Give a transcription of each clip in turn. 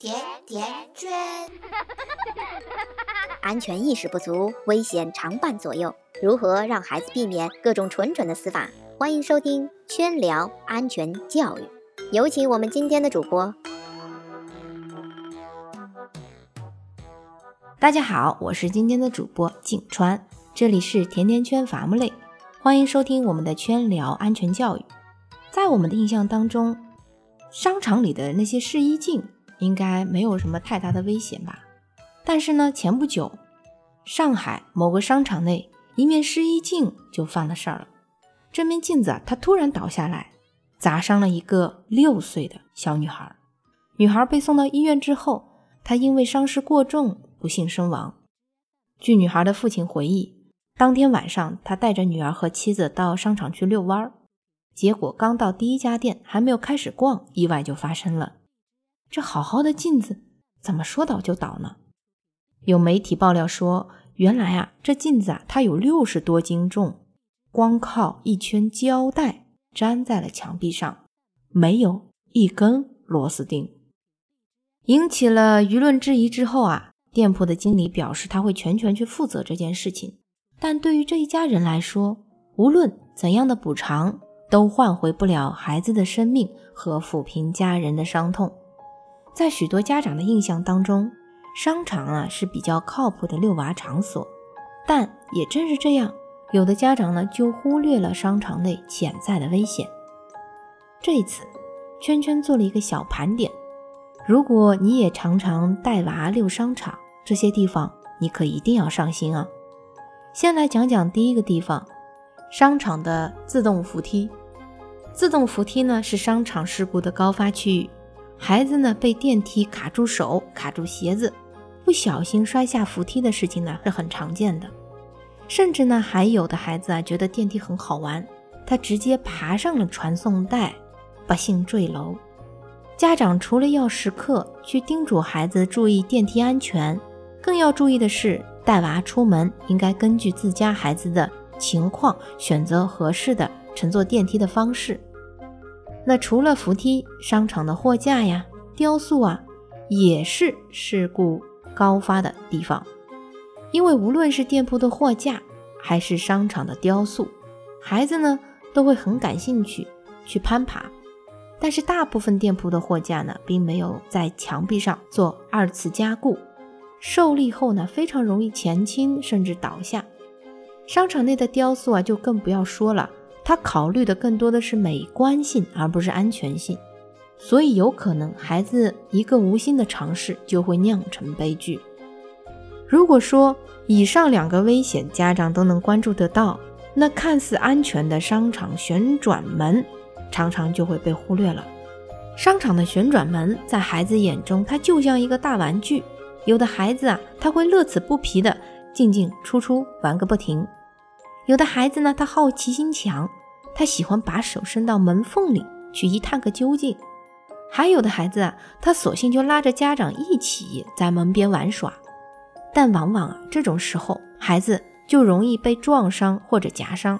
甜甜圈，安全意识不足，危险常伴左右。如何让孩子避免各种蠢蠢的死法？欢迎收听圈聊安全教育。有请我们今天的主播。大家好，我是今天的主播景川，这里是甜甜圈伐木类，欢迎收听我们的圈聊安全教育。在我们的印象当中，商场里的那些试衣镜。应该没有什么太大的危险吧？但是呢，前不久，上海某个商场内一面试衣镜就犯了事儿了。这面镜子，它突然倒下来，砸伤了一个六岁的小女孩。女孩被送到医院之后，她因为伤势过重，不幸身亡。据女孩的父亲回忆，当天晚上他带着女儿和妻子到商场去遛弯儿，结果刚到第一家店，还没有开始逛，意外就发生了。这好好的镜子怎么说倒就倒呢？有媒体爆料说，原来啊，这镜子啊，它有六十多斤重，光靠一圈胶带粘在了墙壁上，没有一根螺丝钉，引起了舆论质疑。之后啊，店铺的经理表示他会全权去负责这件事情。但对于这一家人来说，无论怎样的补偿，都换回不了孩子的生命和抚平家人的伤痛。在许多家长的印象当中，商场啊是比较靠谱的遛娃场所，但也正是这样，有的家长呢就忽略了商场内潜在的危险。这一次，圈圈做了一个小盘点，如果你也常常带娃遛商场，这些地方你可一定要上心啊。先来讲讲第一个地方，商场的自动扶梯。自动扶梯呢是商场事故的高发区域。孩子呢被电梯卡住手、卡住鞋子，不小心摔下扶梯的事情呢是很常见的。甚至呢还有的孩子啊觉得电梯很好玩，他直接爬上了传送带，不幸坠楼。家长除了要时刻去叮嘱孩子注意电梯安全，更要注意的是带娃出门应该根据自家孩子的情况选择合适的乘坐电梯的方式。那除了扶梯，商场的货架呀、雕塑啊，也是事故高发的地方。因为无论是店铺的货架，还是商场的雕塑，孩子呢都会很感兴趣去攀爬。但是大部分店铺的货架呢，并没有在墙壁上做二次加固，受力后呢，非常容易前倾甚至倒下。商场内的雕塑啊，就更不要说了。他考虑的更多的是美观性，而不是安全性，所以有可能孩子一个无心的尝试就会酿成悲剧。如果说以上两个危险家长都能关注得到，那看似安全的商场旋转门常常就会被忽略了。商场的旋转门在孩子眼中，它就像一个大玩具，有的孩子啊，他会乐此不疲的进进出出玩个不停。有的孩子呢，他好奇心强，他喜欢把手伸到门缝里去一探个究竟；还有的孩子啊，他索性就拉着家长一起在门边玩耍。但往往啊，这种时候孩子就容易被撞伤或者夹伤，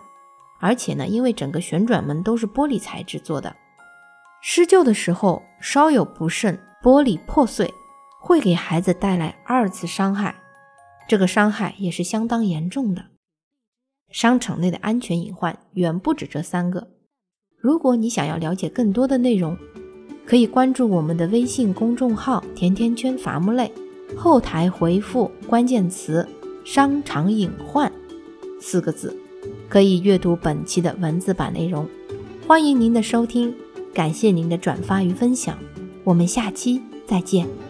而且呢，因为整个旋转门都是玻璃材质做的，施救的时候稍有不慎，玻璃破碎，会给孩子带来二次伤害，这个伤害也是相当严重的。商场内的安全隐患远不止这三个。如果你想要了解更多的内容，可以关注我们的微信公众号“甜甜圈伐木类”，后台回复关键词“商场隐患”四个字，可以阅读本期的文字版内容。欢迎您的收听，感谢您的转发与分享，我们下期再见。